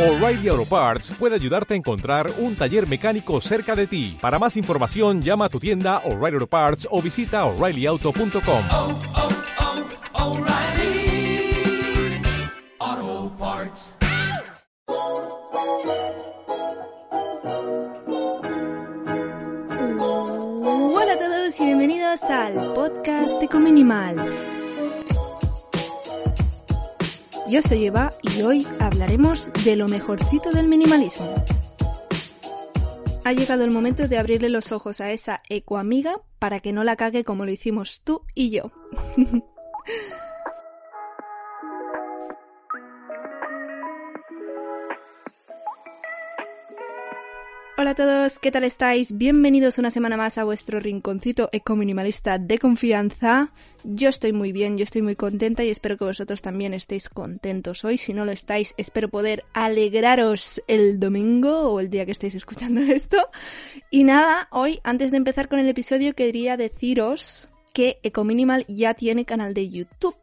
O'Reilly Auto Parts puede ayudarte a encontrar un taller mecánico cerca de ti. Para más información, llama a tu tienda O'Reilly Auto Parts o visita oreillyauto.com. oh, oh, O'Reilly Auto Parts. Hola a todos y bienvenidos al podcast Ecominimal. Yo soy Eva y hoy hablaremos de lo mejorcito del minimalismo. Ha llegado el momento de abrirle los ojos a esa ecoamiga para que no la cague como lo hicimos tú y yo. Hola a todos, ¿qué tal estáis? Bienvenidos una semana más a vuestro rinconcito ecominimalista de confianza. Yo estoy muy bien, yo estoy muy contenta y espero que vosotros también estéis contentos hoy. Si no lo estáis, espero poder alegraros el domingo o el día que estéis escuchando esto. Y nada, hoy, antes de empezar con el episodio, quería deciros que Ecominimal ya tiene canal de YouTube.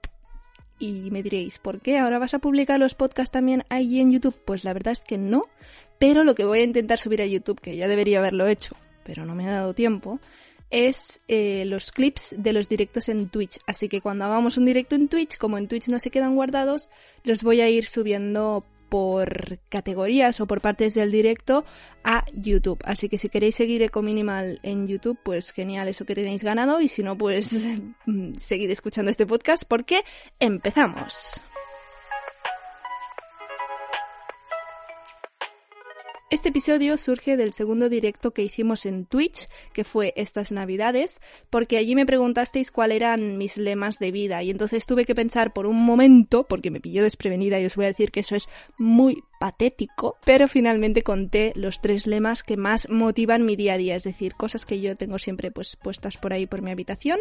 Y me diréis, ¿por qué? ¿Ahora vas a publicar los podcasts también ahí en YouTube? Pues la verdad es que no, pero lo que voy a intentar subir a YouTube, que ya debería haberlo hecho, pero no me ha dado tiempo, es eh, los clips de los directos en Twitch. Así que cuando hagamos un directo en Twitch, como en Twitch no se quedan guardados, los voy a ir subiendo por categorías o por partes del directo a YouTube. Así que si queréis seguir Ecominimal en YouTube, pues genial, eso que tenéis ganado. Y si no, pues seguid escuchando este podcast porque empezamos. Este episodio surge del segundo directo que hicimos en Twitch, que fue estas navidades, porque allí me preguntasteis cuáles eran mis lemas de vida. Y entonces tuve que pensar por un momento, porque me pilló desprevenida y os voy a decir que eso es muy patético, pero finalmente conté los tres lemas que más motivan mi día a día, es decir, cosas que yo tengo siempre pues puestas por ahí por mi habitación,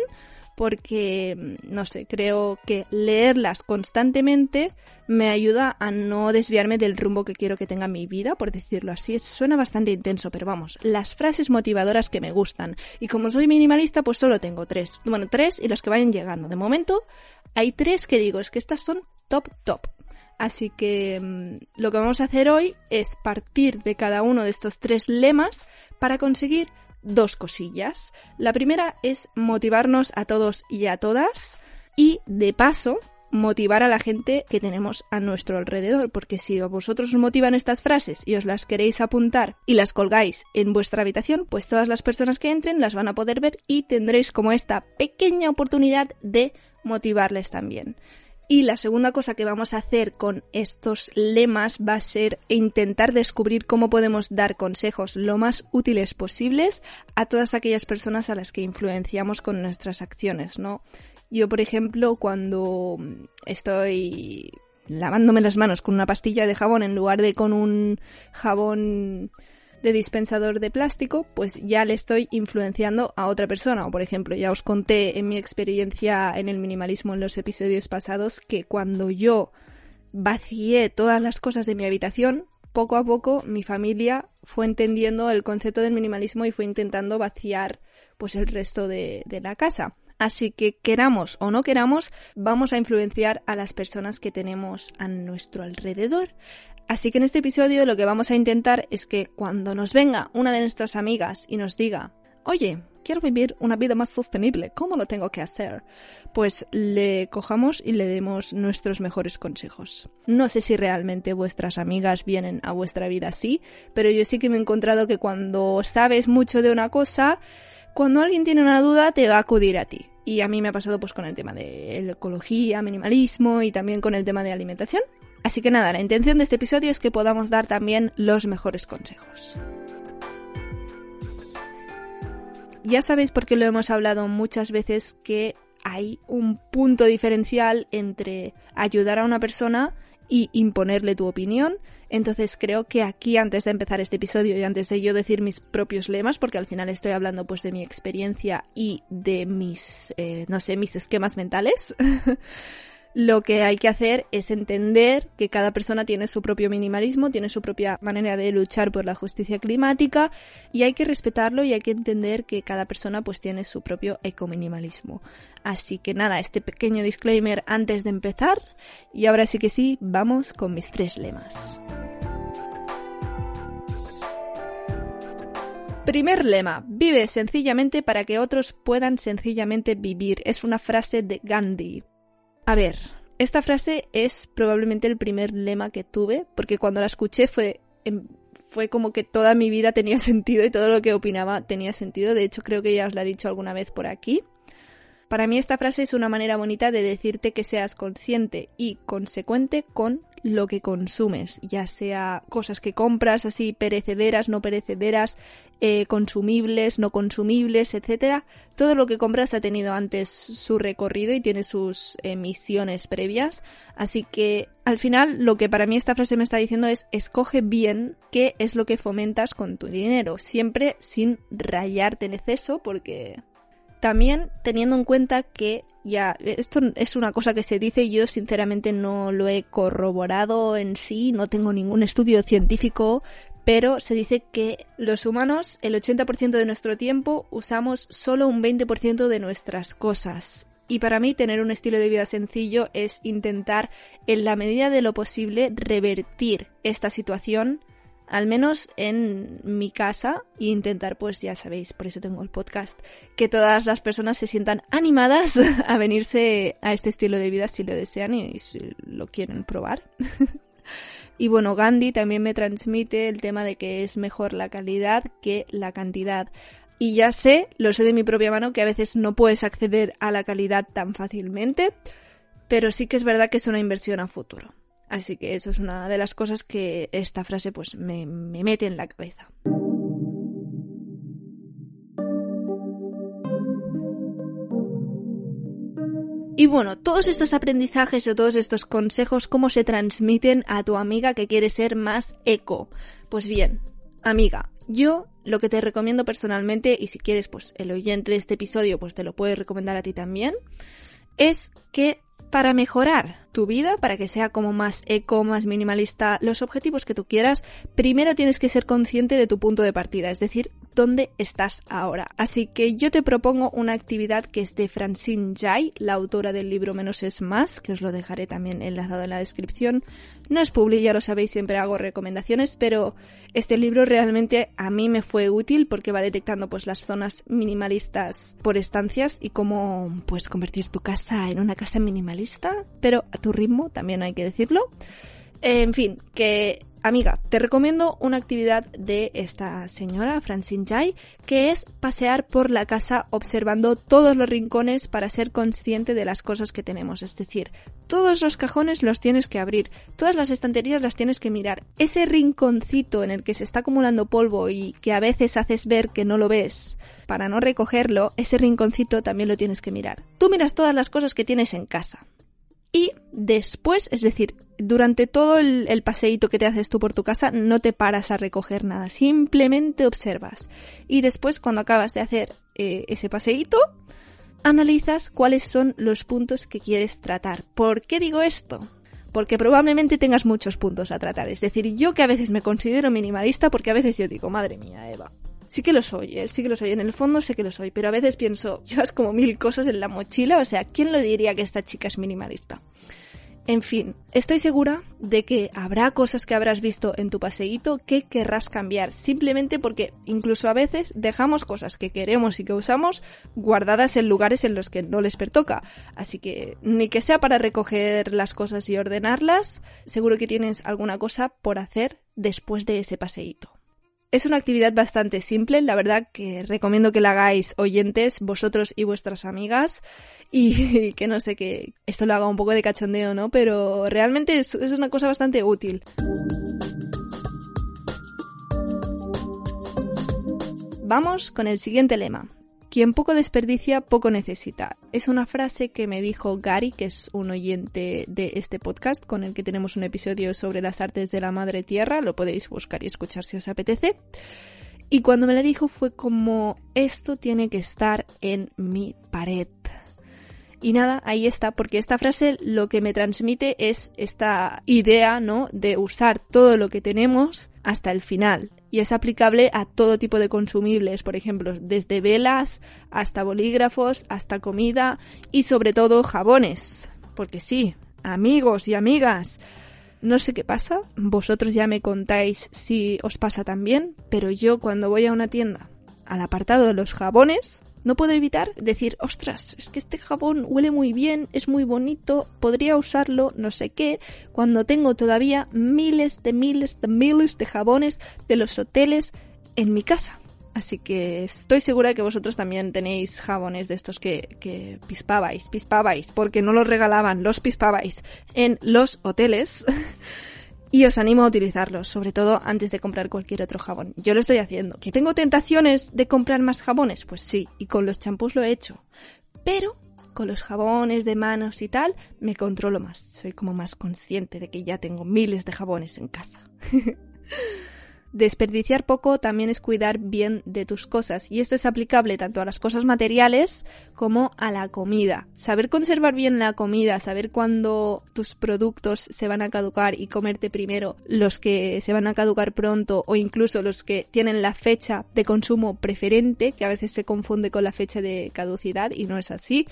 porque no sé, creo que leerlas constantemente me ayuda a no desviarme del rumbo que quiero que tenga mi vida, por decirlo así. Suena bastante intenso, pero vamos, las frases motivadoras que me gustan. Y como soy minimalista, pues solo tengo tres. Bueno, tres y los que vayan llegando. De momento, hay tres que digo, es que estas son top top. Así que mmm, lo que vamos a hacer hoy es partir de cada uno de estos tres lemas para conseguir dos cosillas. La primera es motivarnos a todos y a todas y de paso motivar a la gente que tenemos a nuestro alrededor, porque si a vosotros os motivan estas frases y os las queréis apuntar y las colgáis en vuestra habitación, pues todas las personas que entren las van a poder ver y tendréis como esta pequeña oportunidad de motivarles también. Y la segunda cosa que vamos a hacer con estos lemas va a ser intentar descubrir cómo podemos dar consejos lo más útiles posibles a todas aquellas personas a las que influenciamos con nuestras acciones, ¿no? Yo, por ejemplo, cuando estoy lavándome las manos con una pastilla de jabón en lugar de con un jabón de dispensador de plástico, pues ya le estoy influenciando a otra persona. O por ejemplo, ya os conté en mi experiencia en el minimalismo en los episodios pasados que cuando yo vacié todas las cosas de mi habitación, poco a poco mi familia fue entendiendo el concepto del minimalismo y fue intentando vaciar pues el resto de, de la casa. Así que queramos o no queramos, vamos a influenciar a las personas que tenemos a nuestro alrededor. Así que en este episodio lo que vamos a intentar es que cuando nos venga una de nuestras amigas y nos diga, oye, quiero vivir una vida más sostenible, ¿cómo lo tengo que hacer? Pues le cojamos y le demos nuestros mejores consejos. No sé si realmente vuestras amigas vienen a vuestra vida así, pero yo sí que me he encontrado que cuando sabes mucho de una cosa, cuando alguien tiene una duda te va a acudir a ti. Y a mí me ha pasado pues con el tema de ecología, minimalismo y también con el tema de alimentación. Así que nada, la intención de este episodio es que podamos dar también los mejores consejos. Ya sabéis por qué lo hemos hablado muchas veces que hay un punto diferencial entre ayudar a una persona y imponerle tu opinión. Entonces creo que aquí antes de empezar este episodio y antes de yo decir mis propios lemas, porque al final estoy hablando pues de mi experiencia y de mis, eh, no sé, mis esquemas mentales, lo que hay que hacer es entender que cada persona tiene su propio minimalismo, tiene su propia manera de luchar por la justicia climática y hay que respetarlo y hay que entender que cada persona pues tiene su propio ecominimalismo. Así que nada, este pequeño disclaimer antes de empezar y ahora sí que sí, vamos con mis tres lemas. Primer lema, vive sencillamente para que otros puedan sencillamente vivir. Es una frase de Gandhi. A ver, esta frase es probablemente el primer lema que tuve, porque cuando la escuché fue, fue como que toda mi vida tenía sentido y todo lo que opinaba tenía sentido. De hecho, creo que ya os la he dicho alguna vez por aquí. Para mí esta frase es una manera bonita de decirte que seas consciente y consecuente con lo que consumes, ya sea cosas que compras así perecederas, no perecederas, eh, consumibles, no consumibles, etcétera. Todo lo que compras ha tenido antes su recorrido y tiene sus emisiones previas. Así que al final lo que para mí esta frase me está diciendo es escoge bien qué es lo que fomentas con tu dinero, siempre sin rayarte en exceso porque también teniendo en cuenta que ya esto es una cosa que se dice yo sinceramente no lo he corroborado en sí, no tengo ningún estudio científico, pero se dice que los humanos el 80% de nuestro tiempo usamos solo un 20% de nuestras cosas. Y para mí tener un estilo de vida sencillo es intentar en la medida de lo posible revertir esta situación al menos en mi casa, e intentar, pues ya sabéis, por eso tengo el podcast, que todas las personas se sientan animadas a venirse a este estilo de vida si lo desean y si lo quieren probar. y bueno, Gandhi también me transmite el tema de que es mejor la calidad que la cantidad. Y ya sé, lo sé de mi propia mano, que a veces no puedes acceder a la calidad tan fácilmente, pero sí que es verdad que es una inversión a futuro. Así que eso es una de las cosas que esta frase pues me, me mete en la cabeza. Y bueno, todos estos aprendizajes o todos estos consejos, ¿cómo se transmiten a tu amiga que quiere ser más eco? Pues bien, amiga, yo lo que te recomiendo personalmente, y si quieres, pues el oyente de este episodio, pues te lo puede recomendar a ti también, es que para mejorar tu vida, para que sea como más eco, más minimalista, los objetivos que tú quieras, primero tienes que ser consciente de tu punto de partida, es decir, dónde estás ahora. Así que yo te propongo una actividad que es de Francine Jai, la autora del libro Menos es más, que os lo dejaré también enlazado en la descripción. No es publi, ya lo sabéis, siempre hago recomendaciones, pero este libro realmente a mí me fue útil porque va detectando pues las zonas minimalistas por estancias y cómo pues convertir tu casa en una casa minimalista, pero a tu ritmo, también hay que decirlo. En fin, que amiga, te recomiendo una actividad de esta señora, Francine Jai, que es pasear por la casa observando todos los rincones para ser consciente de las cosas que tenemos. Es decir, todos los cajones los tienes que abrir, todas las estanterías las tienes que mirar. Ese rinconcito en el que se está acumulando polvo y que a veces haces ver que no lo ves, para no recogerlo, ese rinconcito también lo tienes que mirar. Tú miras todas las cosas que tienes en casa. Y después, es decir, durante todo el, paseíto que te haces tú por tu casa, no te paras a recoger nada, simplemente observas. Y después, cuando acabas de hacer eh, ese paseíto, analizas cuáles son los puntos que quieres tratar. ¿Por qué digo esto? Porque probablemente tengas muchos puntos a tratar. Es decir, yo que a veces me considero minimalista, porque a veces yo digo, madre mía, Eva, sí que lo soy, ¿eh? sí que lo soy, en el fondo sé que lo soy, pero a veces pienso, llevas como mil cosas en la mochila, o sea, ¿quién lo diría que esta chica es minimalista? En fin, estoy segura de que habrá cosas que habrás visto en tu paseíto que querrás cambiar, simplemente porque incluso a veces dejamos cosas que queremos y que usamos guardadas en lugares en los que no les pertoca. Así que ni que sea para recoger las cosas y ordenarlas, seguro que tienes alguna cosa por hacer después de ese paseíto. Es una actividad bastante simple, la verdad que recomiendo que la hagáis oyentes, vosotros y vuestras amigas, y que no sé, que esto lo haga un poco de cachondeo, ¿no? Pero realmente es, es una cosa bastante útil. Vamos con el siguiente lema. Quien poco desperdicia, poco necesita. Es una frase que me dijo Gary, que es un oyente de este podcast, con el que tenemos un episodio sobre las artes de la madre tierra. Lo podéis buscar y escuchar si os apetece. Y cuando me la dijo fue como, esto tiene que estar en mi pared. Y nada, ahí está, porque esta frase lo que me transmite es esta idea, ¿no? De usar todo lo que tenemos hasta el final. Y es aplicable a todo tipo de consumibles, por ejemplo, desde velas hasta bolígrafos, hasta comida y sobre todo jabones. Porque sí, amigos y amigas, no sé qué pasa, vosotros ya me contáis si os pasa también, pero yo cuando voy a una tienda al apartado de los jabones, no puedo evitar decir, ostras, es que este jabón huele muy bien, es muy bonito, podría usarlo, no sé qué, cuando tengo todavía miles de miles de miles de jabones de los hoteles en mi casa. Así que estoy segura que vosotros también tenéis jabones de estos que, que pispabais, pispabais, porque no los regalaban, los pispabais en los hoteles. y os animo a utilizarlos, sobre todo antes de comprar cualquier otro jabón. Yo lo estoy haciendo. ¿Que tengo tentaciones de comprar más jabones? Pues sí, y con los champús lo he hecho. Pero con los jabones de manos y tal, me controlo más. Soy como más consciente de que ya tengo miles de jabones en casa. Desperdiciar poco también es cuidar bien de tus cosas y esto es aplicable tanto a las cosas materiales como a la comida. Saber conservar bien la comida, saber cuándo tus productos se van a caducar y comerte primero los que se van a caducar pronto o incluso los que tienen la fecha de consumo preferente, que a veces se confunde con la fecha de caducidad y no es así.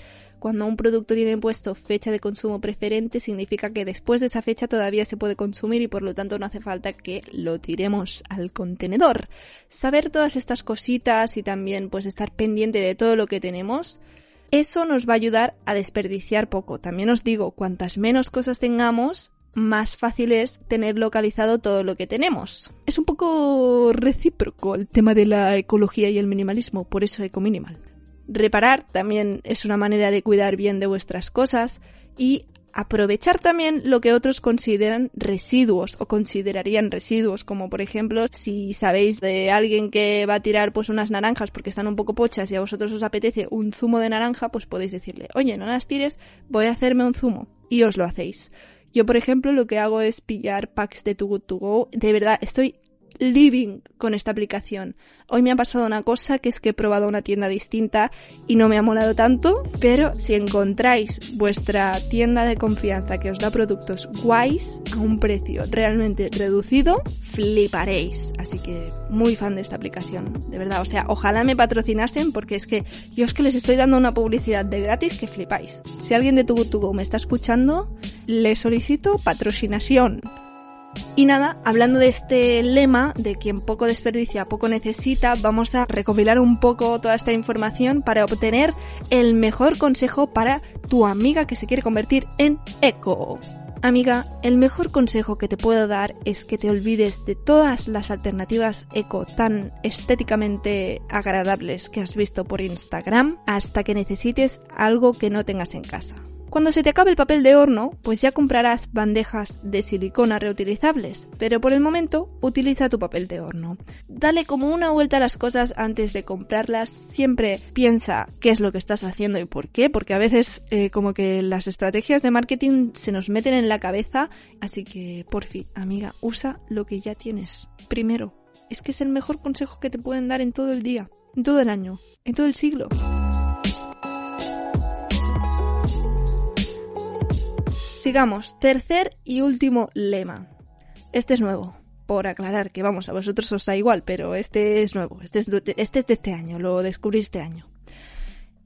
Cuando un producto tiene puesto fecha de consumo preferente, significa que después de esa fecha todavía se puede consumir y por lo tanto no hace falta que lo tiremos al contenedor. Saber todas estas cositas y también pues estar pendiente de todo lo que tenemos, eso nos va a ayudar a desperdiciar poco. También os digo, cuantas menos cosas tengamos, más fácil es tener localizado todo lo que tenemos. Es un poco recíproco el tema de la ecología y el minimalismo, por eso ecominimal. Reparar también es una manera de cuidar bien de vuestras cosas y aprovechar también lo que otros consideran residuos o considerarían residuos, como por ejemplo si sabéis de alguien que va a tirar pues unas naranjas porque están un poco pochas y a vosotros os apetece un zumo de naranja, pues podéis decirle, oye, no las tires, voy a hacerme un zumo y os lo hacéis. Yo, por ejemplo, lo que hago es pillar packs de Too Good To Go. De verdad, estoy living con esta aplicación. Hoy me ha pasado una cosa que es que he probado una tienda distinta y no me ha molado tanto, pero si encontráis vuestra tienda de confianza que os da productos guays a un precio realmente reducido, fliparéis. Así que muy fan de esta aplicación, de verdad. O sea, ojalá me patrocinasen porque es que yo es que les estoy dando una publicidad de gratis que flipáis. Si alguien de Tugu me está escuchando, le solicito patrocinación. Y nada, hablando de este lema de quien poco desperdicia, poco necesita, vamos a recopilar un poco toda esta información para obtener el mejor consejo para tu amiga que se quiere convertir en eco. Amiga, el mejor consejo que te puedo dar es que te olvides de todas las alternativas eco tan estéticamente agradables que has visto por Instagram hasta que necesites algo que no tengas en casa. Cuando se te acabe el papel de horno, pues ya comprarás bandejas de silicona reutilizables, pero por el momento utiliza tu papel de horno. Dale como una vuelta a las cosas antes de comprarlas, siempre piensa qué es lo que estás haciendo y por qué, porque a veces eh, como que las estrategias de marketing se nos meten en la cabeza, así que por fin, amiga, usa lo que ya tienes. Primero, es que es el mejor consejo que te pueden dar en todo el día, en todo el año, en todo el siglo. Sigamos, tercer y último lema. Este es nuevo, por aclarar que vamos, a vosotros os da igual, pero este es nuevo, este es, este es de este año, lo descubrí este año.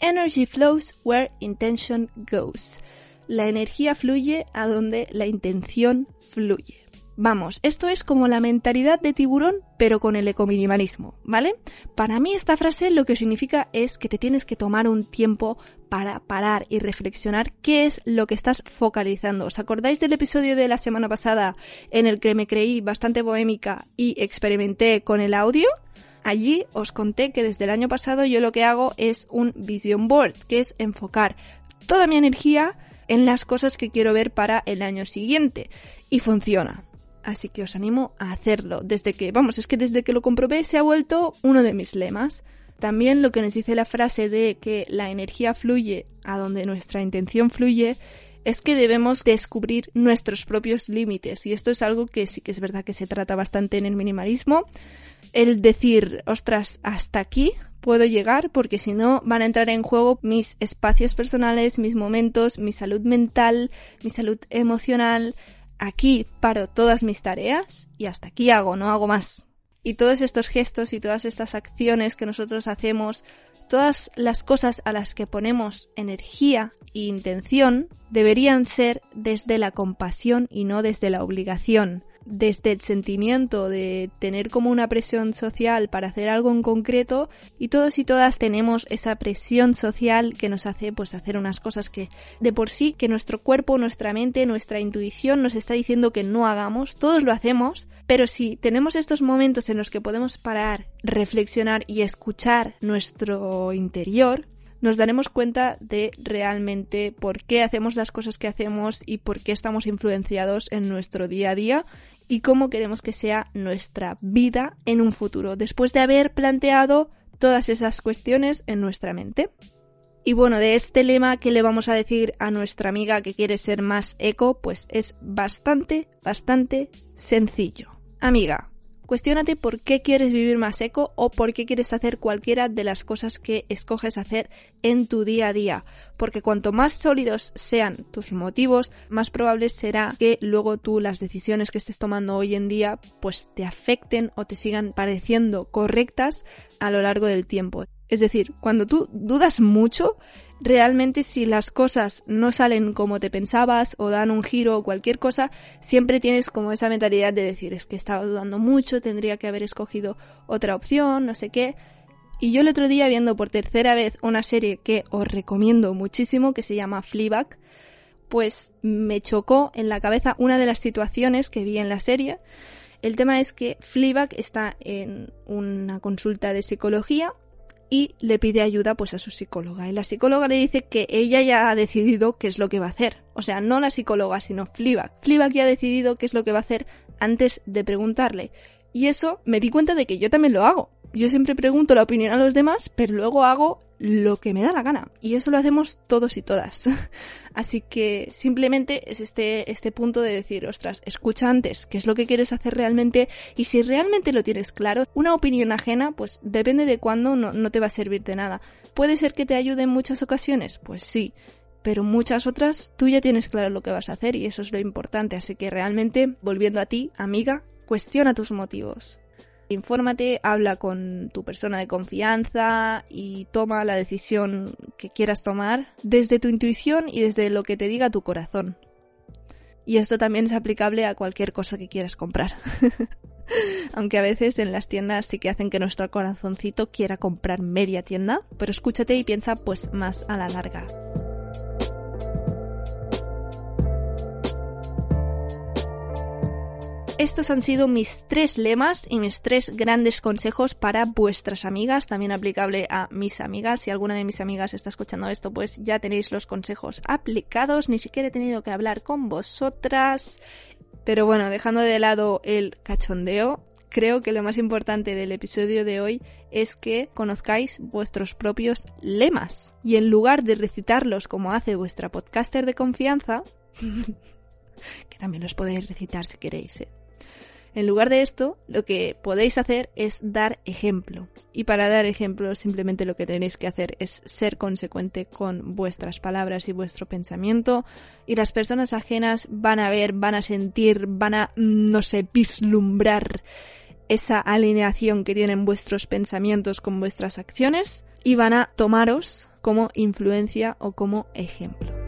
Energy flows where intention goes. La energía fluye a donde la intención fluye. Vamos, esto es como la mentalidad de tiburón, pero con el ecominimalismo, ¿vale? Para mí esta frase lo que significa es que te tienes que tomar un tiempo para parar y reflexionar qué es lo que estás focalizando. ¿Os acordáis del episodio de la semana pasada en el que me creí bastante bohémica y experimenté con el audio? Allí os conté que desde el año pasado yo lo que hago es un vision board, que es enfocar toda mi energía en las cosas que quiero ver para el año siguiente. Y funciona. Así que os animo a hacerlo. Desde que, vamos, es que desde que lo comprobé se ha vuelto uno de mis lemas. También lo que nos dice la frase de que la energía fluye a donde nuestra intención fluye es que debemos descubrir nuestros propios límites. Y esto es algo que sí que es verdad que se trata bastante en el minimalismo. El decir, ostras, hasta aquí puedo llegar porque si no van a entrar en juego mis espacios personales, mis momentos, mi salud mental, mi salud emocional, aquí paro todas mis tareas y hasta aquí hago, no hago más. Y todos estos gestos y todas estas acciones que nosotros hacemos, todas las cosas a las que ponemos energía e intención, deberían ser desde la compasión y no desde la obligación. Desde el sentimiento de tener como una presión social para hacer algo en concreto y todos y todas tenemos esa presión social que nos hace pues hacer unas cosas que de por sí que nuestro cuerpo, nuestra mente, nuestra intuición nos está diciendo que no hagamos, todos lo hacemos, pero si tenemos estos momentos en los que podemos parar, reflexionar y escuchar nuestro interior, nos daremos cuenta de realmente por qué hacemos las cosas que hacemos y por qué estamos influenciados en nuestro día a día y cómo queremos que sea nuestra vida en un futuro, después de haber planteado todas esas cuestiones en nuestra mente. Y bueno, de este lema que le vamos a decir a nuestra amiga que quiere ser más eco, pues es bastante, bastante sencillo. Amiga, Cuestiónate por qué quieres vivir más eco o por qué quieres hacer cualquiera de las cosas que escoges hacer en tu día a día. Porque cuanto más sólidos sean tus motivos, más probable será que luego tú las decisiones que estés tomando hoy en día pues te afecten o te sigan pareciendo correctas a lo largo del tiempo. Es decir, cuando tú dudas mucho, realmente si las cosas no salen como te pensabas o dan un giro o cualquier cosa, siempre tienes como esa mentalidad de decir es que estaba dudando mucho, tendría que haber escogido otra opción, no sé qué. Y yo el otro día viendo por tercera vez una serie que os recomiendo muchísimo que se llama Fleabag, pues me chocó en la cabeza una de las situaciones que vi en la serie. El tema es que Fleabag está en una consulta de psicología y le pide ayuda pues a su psicóloga. Y la psicóloga le dice que ella ya ha decidido qué es lo que va a hacer. O sea, no la psicóloga, sino Fleabag. Fleabag ya ha decidido qué es lo que va a hacer antes de preguntarle. Y eso me di cuenta de que yo también lo hago. Yo siempre pregunto la opinión a los demás, pero luego hago lo que me da la gana. Y eso lo hacemos todos y todas. Así que simplemente es este, este punto de decir, ostras, escucha antes qué es lo que quieres hacer realmente y si realmente lo tienes claro, una opinión ajena, pues depende de cuándo no, no te va a servir de nada. ¿Puede ser que te ayude en muchas ocasiones? Pues sí. Pero muchas otras tú ya tienes claro lo que vas a hacer y eso es lo importante. Así que realmente, volviendo a ti, amiga, cuestiona tus motivos. Infórmate, habla con tu persona de confianza y toma la decisión que quieras tomar desde tu intuición y desde lo que te diga tu corazón. Y esto también es aplicable a cualquier cosa que quieras comprar. Aunque a veces en las tiendas sí que hacen que nuestro corazoncito quiera comprar media tienda, pero escúchate y piensa pues más a la larga. Estos han sido mis tres lemas y mis tres grandes consejos para vuestras amigas, también aplicable a mis amigas. Si alguna de mis amigas está escuchando esto, pues ya tenéis los consejos aplicados. Ni siquiera he tenido que hablar con vosotras. Pero bueno, dejando de lado el cachondeo, creo que lo más importante del episodio de hoy es que conozcáis vuestros propios lemas. Y en lugar de recitarlos como hace vuestra podcaster de confianza, que también los podéis recitar si queréis, ¿eh? En lugar de esto, lo que podéis hacer es dar ejemplo. Y para dar ejemplo, simplemente lo que tenéis que hacer es ser consecuente con vuestras palabras y vuestro pensamiento. Y las personas ajenas van a ver, van a sentir, van a, mm, no sé, vislumbrar esa alineación que tienen vuestros pensamientos con vuestras acciones y van a tomaros como influencia o como ejemplo.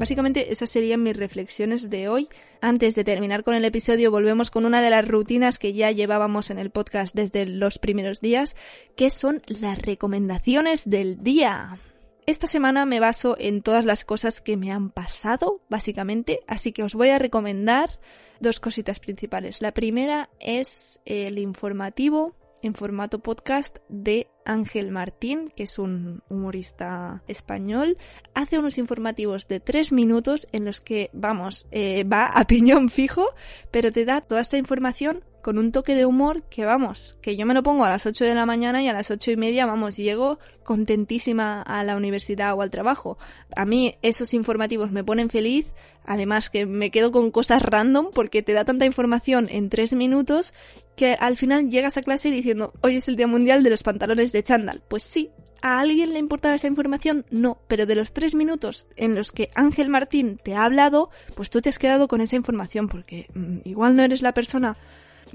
Básicamente esas serían mis reflexiones de hoy. Antes de terminar con el episodio volvemos con una de las rutinas que ya llevábamos en el podcast desde los primeros días, que son las recomendaciones del día. Esta semana me baso en todas las cosas que me han pasado, básicamente, así que os voy a recomendar dos cositas principales. La primera es el informativo en formato podcast de Ángel Martín, que es un humorista español, hace unos informativos de tres minutos en los que, vamos, eh, va a piñón fijo, pero te da toda esta información con un toque de humor que vamos, que yo me lo pongo a las 8 de la mañana y a las ocho y media, vamos, llego contentísima a la universidad o al trabajo. A mí esos informativos me ponen feliz, además que me quedo con cosas random porque te da tanta información en tres minutos que al final llegas a clase diciendo, hoy es el Día Mundial de los Pantalones de Chándal. Pues sí, ¿A alguien le importaba esa información? No, pero de los tres minutos en los que Ángel Martín te ha hablado, pues tú te has quedado con esa información porque mm, igual no eres la persona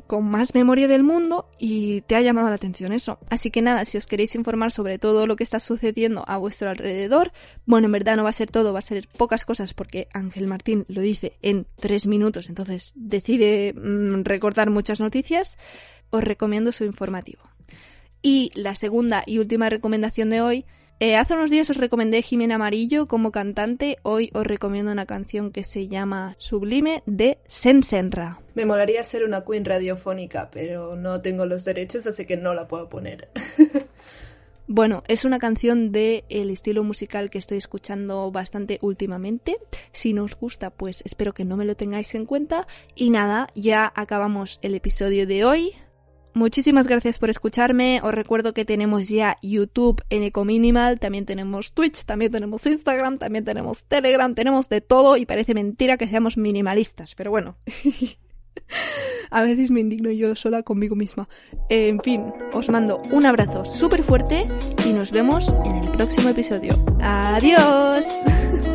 con más memoria del mundo y te ha llamado la atención eso. Así que nada, si os queréis informar sobre todo lo que está sucediendo a vuestro alrededor, bueno, en verdad no va a ser todo, va a ser pocas cosas porque Ángel Martín lo dice en tres minutos, entonces decide mm, recortar muchas noticias, os recomiendo su informativo. Y la segunda y última recomendación de hoy eh, hace unos días os recomendé Jimena Amarillo como cantante, hoy os recomiendo una canción que se llama Sublime de Sensenra. Me molaría ser una queen radiofónica, pero no tengo los derechos, así que no la puedo poner. Bueno, es una canción de el estilo musical que estoy escuchando bastante últimamente. Si no os gusta, pues espero que no me lo tengáis en cuenta. Y nada, ya acabamos el episodio de hoy. Muchísimas gracias por escucharme. Os recuerdo que tenemos ya YouTube en Ecominimal, también tenemos Twitch, también tenemos Instagram, también tenemos Telegram, tenemos de todo y parece mentira que seamos minimalistas, pero bueno. A veces me indigno yo sola conmigo misma. En fin, os mando un abrazo súper fuerte y nos vemos en el próximo episodio. Adiós.